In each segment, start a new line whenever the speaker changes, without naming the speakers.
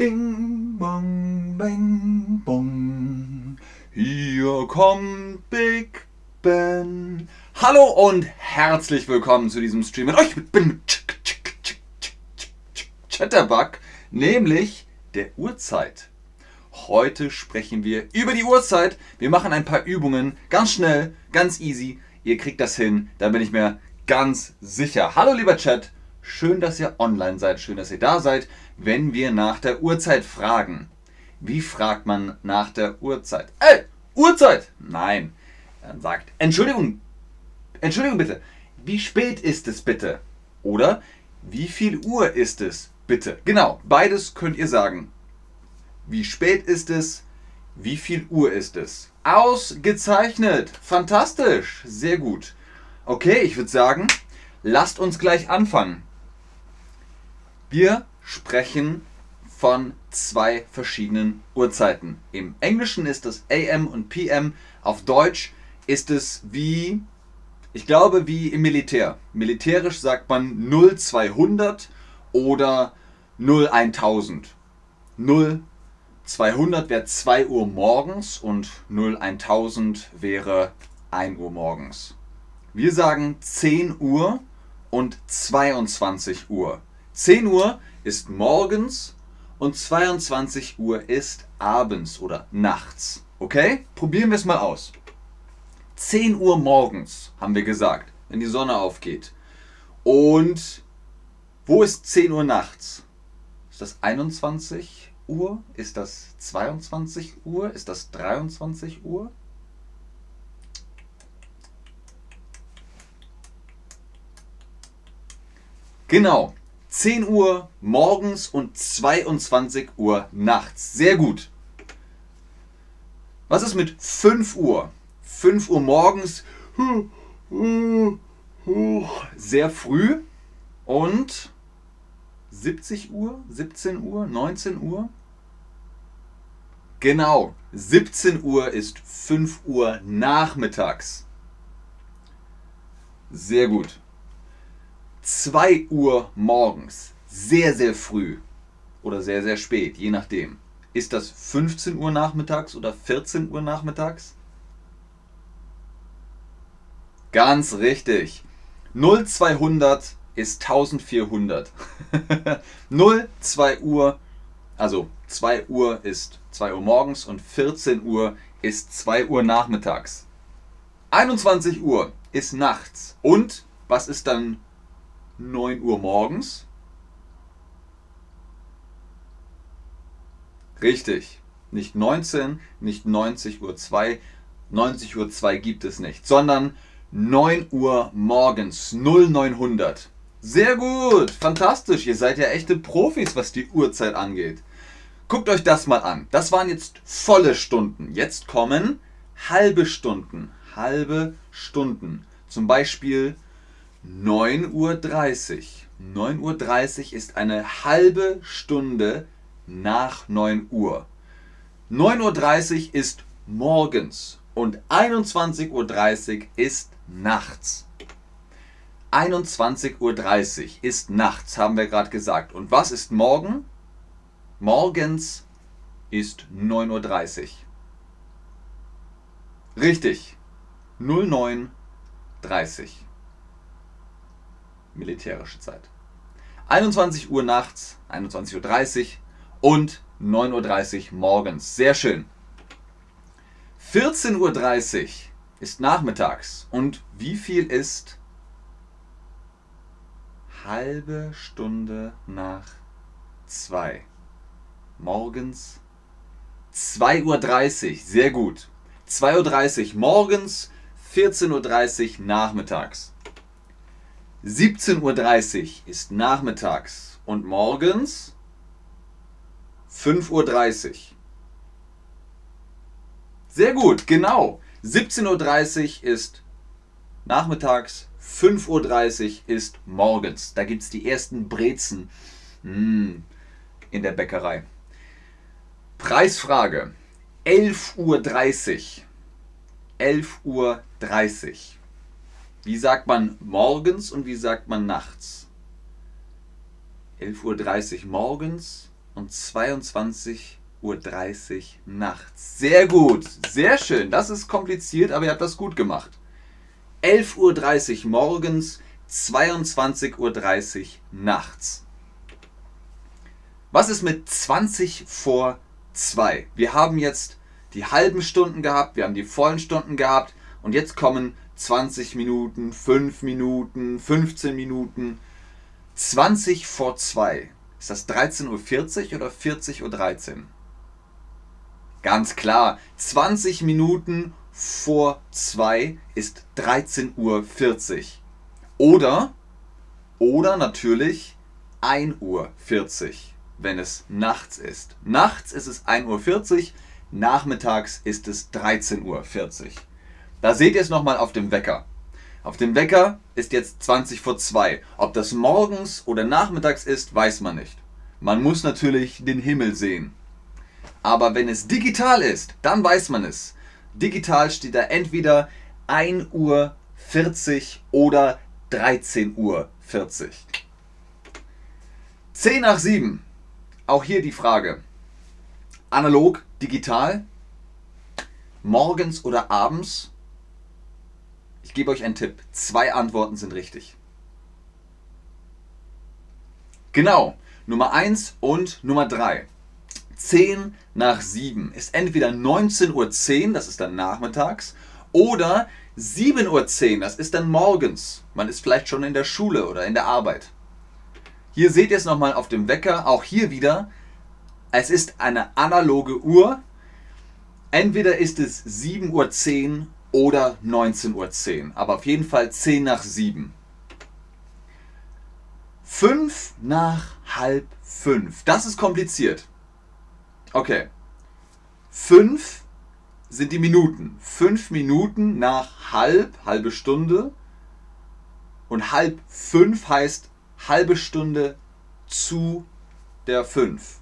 Ding, bong, bing, bong. Hier kommt Big Ben. Hallo und herzlich willkommen zu diesem Stream mit euch. Ich bin Chatterbug, nämlich der Uhrzeit. Heute sprechen wir über die Uhrzeit. Wir machen ein paar Übungen, ganz schnell, ganz easy. Ihr kriegt das hin, da bin ich mir ganz sicher. Hallo lieber Chat, schön, dass ihr online seid, schön, dass ihr da seid. Wenn wir nach der Uhrzeit fragen, wie fragt man nach der Uhrzeit? Ey, Uhrzeit! Nein, dann sagt Entschuldigung, Entschuldigung bitte, wie spät ist es bitte? Oder wie viel Uhr ist es bitte? Genau, beides könnt ihr sagen. Wie spät ist es? Wie viel Uhr ist es? Ausgezeichnet! Fantastisch! Sehr gut. Okay, ich würde sagen, lasst uns gleich anfangen. Wir sprechen von zwei verschiedenen Uhrzeiten. Im Englischen ist das AM und PM. Auf Deutsch ist es wie, ich glaube, wie im Militär. Militärisch sagt man 0200 oder 01000. 0200 wäre 2 Uhr morgens und 01000 wäre 1 Uhr morgens. Wir sagen 10 Uhr und 22 Uhr. 10 Uhr ist morgens und 22 Uhr ist abends oder nachts. Okay? Probieren wir es mal aus. 10 Uhr morgens haben wir gesagt, wenn die Sonne aufgeht. Und wo ist 10 Uhr nachts? Ist das 21 Uhr? Ist das 22 Uhr? Ist das 23 Uhr? Genau. 10 Uhr morgens und 22 Uhr nachts. Sehr gut. Was ist mit 5 Uhr? 5 Uhr morgens. Sehr früh. Und 70 Uhr, 17 Uhr, 19 Uhr? Genau, 17 Uhr ist 5 Uhr nachmittags. Sehr gut. 2 Uhr morgens, sehr, sehr früh oder sehr, sehr spät, je nachdem. Ist das 15 Uhr nachmittags oder 14 Uhr nachmittags? Ganz richtig. 0200 ist 1400. 0, 2 Uhr, also 2 Uhr ist 2 Uhr morgens und 14 Uhr ist 2 Uhr nachmittags. 21 Uhr ist nachts. Und was ist dann 9 Uhr morgens? Richtig. Nicht 19, nicht 90 Uhr 2. 90 Uhr 2 gibt es nicht, sondern 9 Uhr morgens 0900. Sehr gut, fantastisch. Ihr seid ja echte Profis, was die Uhrzeit angeht. Guckt euch das mal an. Das waren jetzt volle Stunden. Jetzt kommen halbe Stunden. Halbe Stunden. Zum Beispiel 9.30 Uhr. 9.30 Uhr ist eine halbe Stunde nach 9 Uhr. 9.30 Uhr ist morgens und 21.30 Uhr ist nachts. 21.30 Uhr ist nachts, haben wir gerade gesagt. Und was ist morgen? Morgens ist 9.30 Uhr. Richtig. 09.30 Uhr. Militärische Zeit. 21 Uhr nachts, 21.30 Uhr und 9.30 Uhr morgens. Sehr schön. 14.30 Uhr ist nachmittags. Und wie viel ist halbe Stunde nach 2? Morgens 2.30 Uhr. Sehr gut. 2.30 Uhr morgens, 14.30 Uhr nachmittags. 17.30 Uhr ist nachmittags und morgens 5.30 Uhr. Sehr gut, genau. 17.30 Uhr ist nachmittags, 5.30 Uhr ist morgens. Da gibt es die ersten Brezen mm, in der Bäckerei. Preisfrage. 11.30 Uhr. 11.30 Uhr. Wie sagt man morgens und wie sagt man nachts? 11.30 Uhr morgens und 22.30 Uhr nachts. Sehr gut, sehr schön. Das ist kompliziert, aber ihr habt das gut gemacht. 11.30 Uhr morgens, 22.30 Uhr nachts. Was ist mit 20 vor 2? Wir haben jetzt die halben Stunden gehabt, wir haben die vollen Stunden gehabt und jetzt kommen 20 Minuten, 5 Minuten, 15 Minuten. 20 vor 2. Ist das 13.40 Uhr oder 40.13 Uhr? Ganz klar, 20 Minuten vor 2 ist 13.40 Uhr. Oder, oder natürlich 1.40 Uhr, wenn es nachts ist. Nachts ist es 1.40 Uhr, nachmittags ist es 13.40 Uhr. Da seht ihr es nochmal auf dem Wecker. Auf dem Wecker ist jetzt 20 vor 2. Ob das morgens oder nachmittags ist, weiß man nicht. Man muss natürlich den Himmel sehen. Aber wenn es digital ist, dann weiß man es. Digital steht da entweder 1 Uhr 40 oder 13 Uhr 40. 10 nach 7. Auch hier die Frage. Analog, digital, morgens oder abends? Ich gebe euch einen Tipp. Zwei Antworten sind richtig. Genau. Nummer 1 und Nummer 3. 10 nach 7 ist entweder 19.10 Uhr, das ist dann nachmittags, oder 7.10 Uhr, das ist dann morgens. Man ist vielleicht schon in der Schule oder in der Arbeit. Hier seht ihr es nochmal auf dem Wecker, auch hier wieder. Es ist eine analoge Uhr. Entweder ist es 7.10 Uhr oder 19.10 Uhr. Aber auf jeden Fall 10 nach 7. 5 nach halb 5. Das ist kompliziert. Okay. 5 sind die Minuten. 5 Minuten nach halb, halbe Stunde. Und halb 5 heißt halbe Stunde zu der 5.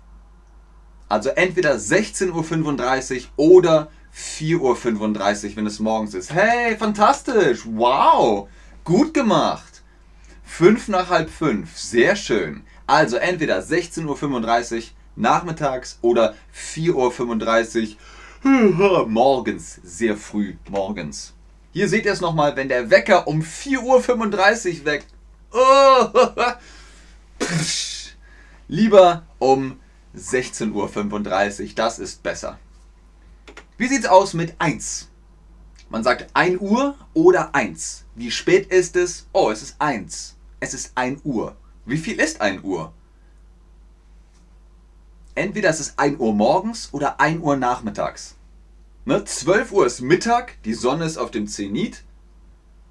Also entweder 16.35 Uhr oder 4.35 Uhr, wenn es morgens ist. Hey, fantastisch! Wow! Gut gemacht! 5 nach halb 5, sehr schön. Also entweder 16.35 Uhr nachmittags oder 4.35 Uhr morgens, sehr früh morgens. Hier seht ihr es nochmal, wenn der Wecker um 4.35 Uhr weckt. Oh, lieber um 16.35 Uhr, das ist besser. Wie sieht es aus mit 1? Man sagt 1 Uhr oder 1. Wie spät ist es? Oh, es ist 1. Es ist 1 Uhr. Wie viel ist 1 Uhr? Entweder es ist 1 Uhr morgens oder 1 Uhr nachmittags. Ne? 12 Uhr ist Mittag, die Sonne ist auf dem Zenit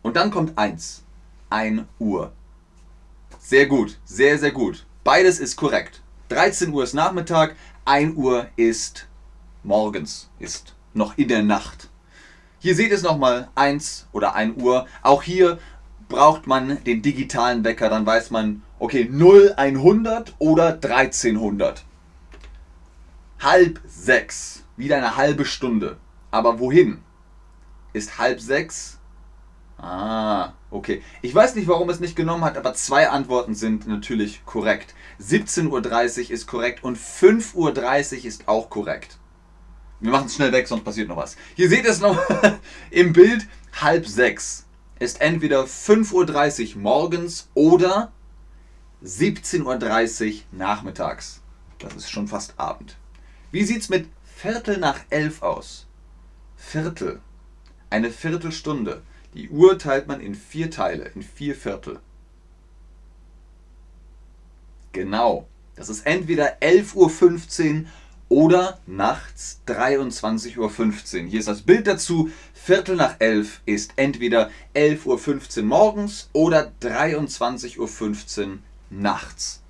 und dann kommt 1. 1 Uhr. Sehr gut, sehr, sehr gut. Beides ist korrekt. 13 Uhr ist Nachmittag, 1 Uhr ist morgens, ist noch in der Nacht. Hier seht es nochmal, 1 oder 1 Uhr. Auch hier braucht man den digitalen Wecker, dann weiß man, okay, 0, 100 oder 1300. Halb sechs, wieder eine halbe Stunde. Aber wohin? Ist halb sechs? Ah, okay. Ich weiß nicht, warum es nicht genommen hat, aber zwei Antworten sind natürlich korrekt. 17.30 Uhr ist korrekt und 5.30 Uhr ist auch korrekt. Wir machen es schnell weg, sonst passiert noch was. Hier seht ihr es noch im Bild. Halb sechs ist entweder 5.30 Uhr morgens oder 17.30 Uhr nachmittags. Das ist schon fast Abend. Wie sieht es mit Viertel nach elf aus? Viertel. Eine Viertelstunde. Die Uhr teilt man in vier Teile, in vier Viertel. Genau. Das ist entweder 11.15 Uhr oder nachts 23.15 Uhr. Hier ist das Bild dazu. Viertel nach elf ist entweder 11.15 Uhr morgens oder 23.15 Uhr nachts.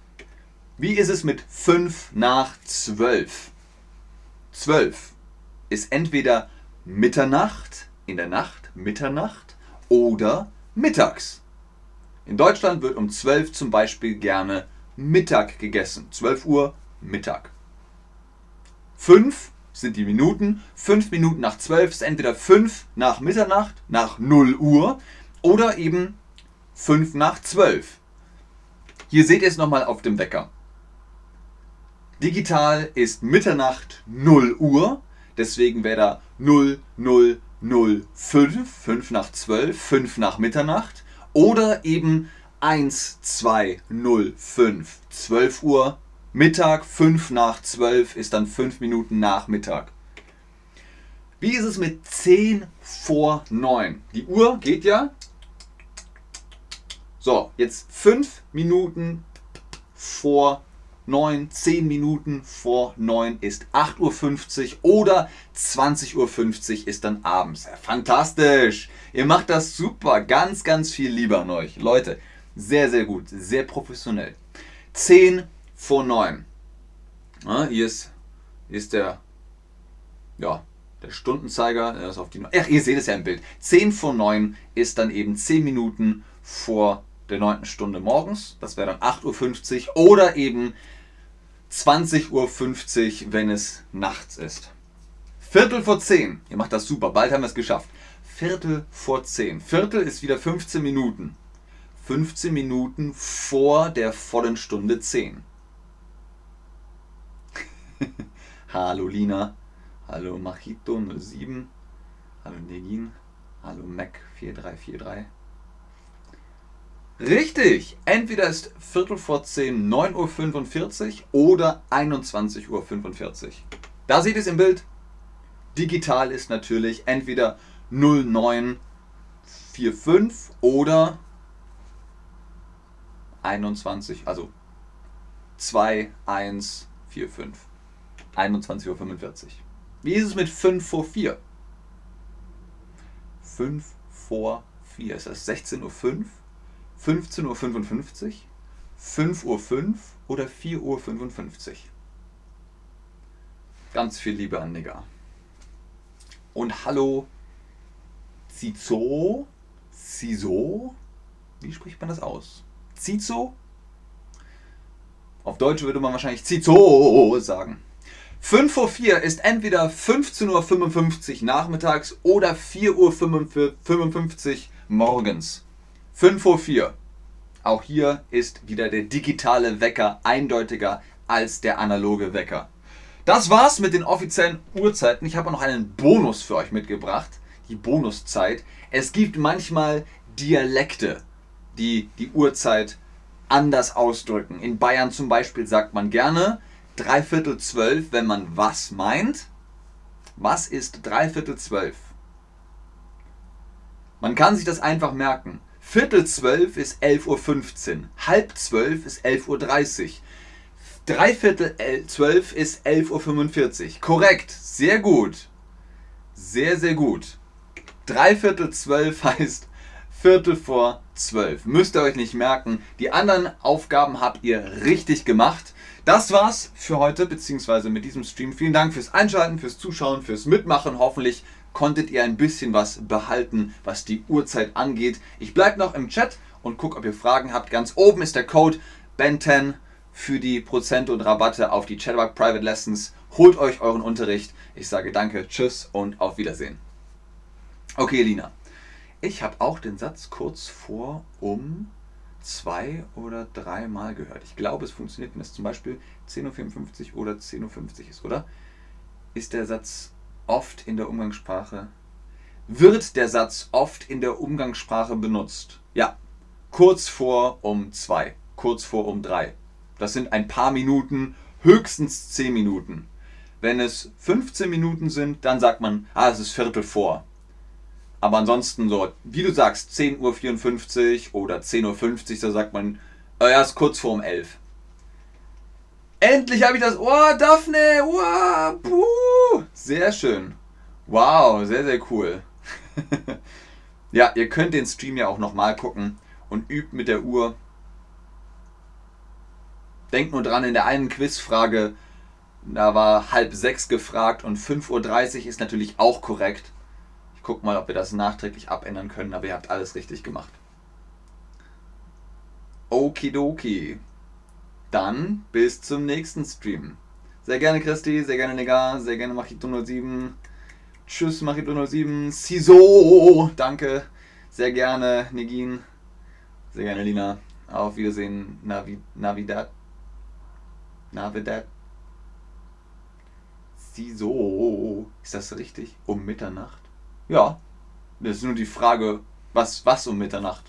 Wie ist es mit 5 nach 12? 12 ist entweder Mitternacht, in der Nacht, Mitternacht oder mittags. In Deutschland wird um 12 zum Beispiel gerne Mittag gegessen. 12 Uhr Mittag. 5 sind die Minuten. 5 Minuten nach 12 ist entweder 5 nach Mitternacht, nach 0 Uhr oder eben 5 nach 12. Hier seht ihr es nochmal auf dem Wecker. Digital ist Mitternacht 0 Uhr. Deswegen wäre da 0, 0, 0, 5, 5 nach 12, 5 nach Mitternacht. Oder eben 1, 2, 0, 5, 12 Uhr Mittag, 5 nach 12 ist dann 5 Minuten nach Mittag. Wie ist es mit 10 vor 9? Die Uhr geht ja. So, jetzt 5 Minuten vor 9, 10 Minuten vor 9 ist 8.50 Uhr oder 20.50 Uhr ist dann abends. Fantastisch! Ihr macht das super, ganz, ganz viel lieber an euch. Leute, sehr, sehr gut, sehr professionell. 10 vor 9. Ja, hier, ist, ist der, ja, der Stundenzeiger. Der ist auf die, ach, ihr seht es ja im Bild. 10 vor 9 ist dann eben 10 Minuten vor der 9. Stunde morgens. Das wäre dann 8.50 Uhr oder eben 20.50 Uhr, wenn es nachts ist. Viertel vor 10. Ihr macht das super. Bald haben wir es geschafft. Viertel vor 10. Viertel ist wieder 15 Minuten. 15 Minuten vor der vollen Stunde 10. Hallo Lina. Hallo Machito07. Hallo Negin. Hallo Mac4343. Richtig! Entweder ist Viertel vor 10 9.45 Uhr oder 21.45 Uhr. Da seht ihr es im Bild. Digital ist natürlich entweder 0945 oder 21, also 2145. 21.45 Uhr. Wie ist es mit 5 vor 4? 5 vor 4. Ist das 16.05 Uhr? 15.55 Uhr, 5.05 Uhr oder 4.55 Uhr. Ganz viel Liebe an Nigger. Und hallo Zizo, Ciso, wie spricht man das aus? Zizo? Auf Deutsch würde man wahrscheinlich Zizo sagen. 5 vor 4 ist entweder 15.55 Uhr nachmittags oder 4.55 Uhr morgens. 5 vor 4. Auch hier ist wieder der digitale Wecker eindeutiger als der analoge Wecker. Das war's mit den offiziellen Uhrzeiten. Ich habe noch einen Bonus für euch mitgebracht, die Bonuszeit. Es gibt manchmal Dialekte, die die Uhrzeit anders ausdrücken. In Bayern zum Beispiel sagt man gerne dreiviertel zwölf, wenn man was meint. Was ist dreiviertel zwölf? Man kann sich das einfach merken. Viertel zwölf ist 11.15 Uhr. Halb zwölf ist 11.30 Uhr. Dreiviertel zwölf ist 11.45 Uhr. Korrekt. Sehr gut. Sehr, sehr gut. Dreiviertel zwölf heißt Viertel vor zwölf. Müsst ihr euch nicht merken. Die anderen Aufgaben habt ihr richtig gemacht. Das war's für heute, beziehungsweise mit diesem Stream. Vielen Dank fürs Einschalten, fürs Zuschauen, fürs Mitmachen. Hoffentlich konntet ihr ein bisschen was behalten, was die Uhrzeit angeht. Ich bleibe noch im Chat und gucke, ob ihr Fragen habt. Ganz oben ist der Code BEN10 für die Prozente und Rabatte auf die Chatterbug Private Lessons. Holt euch euren Unterricht. Ich sage danke, tschüss und auf Wiedersehen. Okay, Lina. Ich habe auch den Satz kurz vor um zwei oder drei Mal gehört. Ich glaube, es funktioniert, wenn es zum Beispiel 10.54 Uhr oder 10.50 Uhr ist, oder? Ist der Satz oft in der Umgangssprache, wird der Satz oft in der Umgangssprache benutzt. Ja, kurz vor um zwei, kurz vor um drei. Das sind ein paar Minuten, höchstens zehn Minuten. Wenn es 15 Minuten sind, dann sagt man, ah, es ist Viertel vor. Aber ansonsten so, wie du sagst, 10.54 Uhr oder 10.50 Uhr, da sagt man, äh, ja, ist kurz vor um 11. Endlich habe ich das. Oh, Daphne! Oh, puh. Sehr schön. Wow, sehr, sehr cool. ja, ihr könnt den Stream ja auch nochmal gucken und übt mit der Uhr. Denkt nur dran, in der einen Quizfrage, da war halb sechs gefragt und 5.30 Uhr ist natürlich auch korrekt. Ich gucke mal, ob wir das nachträglich abändern können, aber ihr habt alles richtig gemacht. Okidoki dann bis zum nächsten Stream. Sehr gerne Christi, sehr gerne Negar, sehr gerne Machito07. Tschüss Machito07. Ciso, danke. Sehr gerne Negin. Sehr gerne Lina. Auf Wiedersehen Navi, Navidad. Navidad. Preciso. Ist das richtig? Um Mitternacht? Ja. Das ist nur die Frage, was, was um Mitternacht?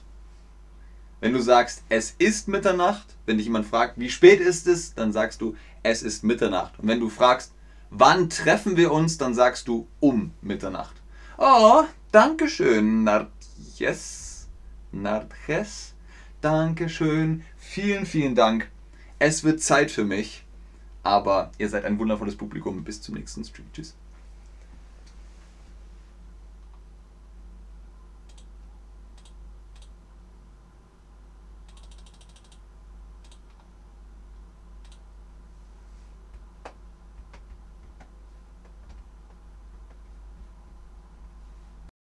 Wenn du sagst, es ist Mitternacht, wenn dich jemand fragt, wie spät ist es, dann sagst du, es ist Mitternacht. Und wenn du fragst, wann treffen wir uns, dann sagst du um Mitternacht. Oh, danke schön, Nartjes. Nartjes. Dankeschön. Vielen, vielen Dank. Es wird Zeit für mich. Aber ihr seid ein wundervolles Publikum. Bis zum nächsten Stream. Tschüss.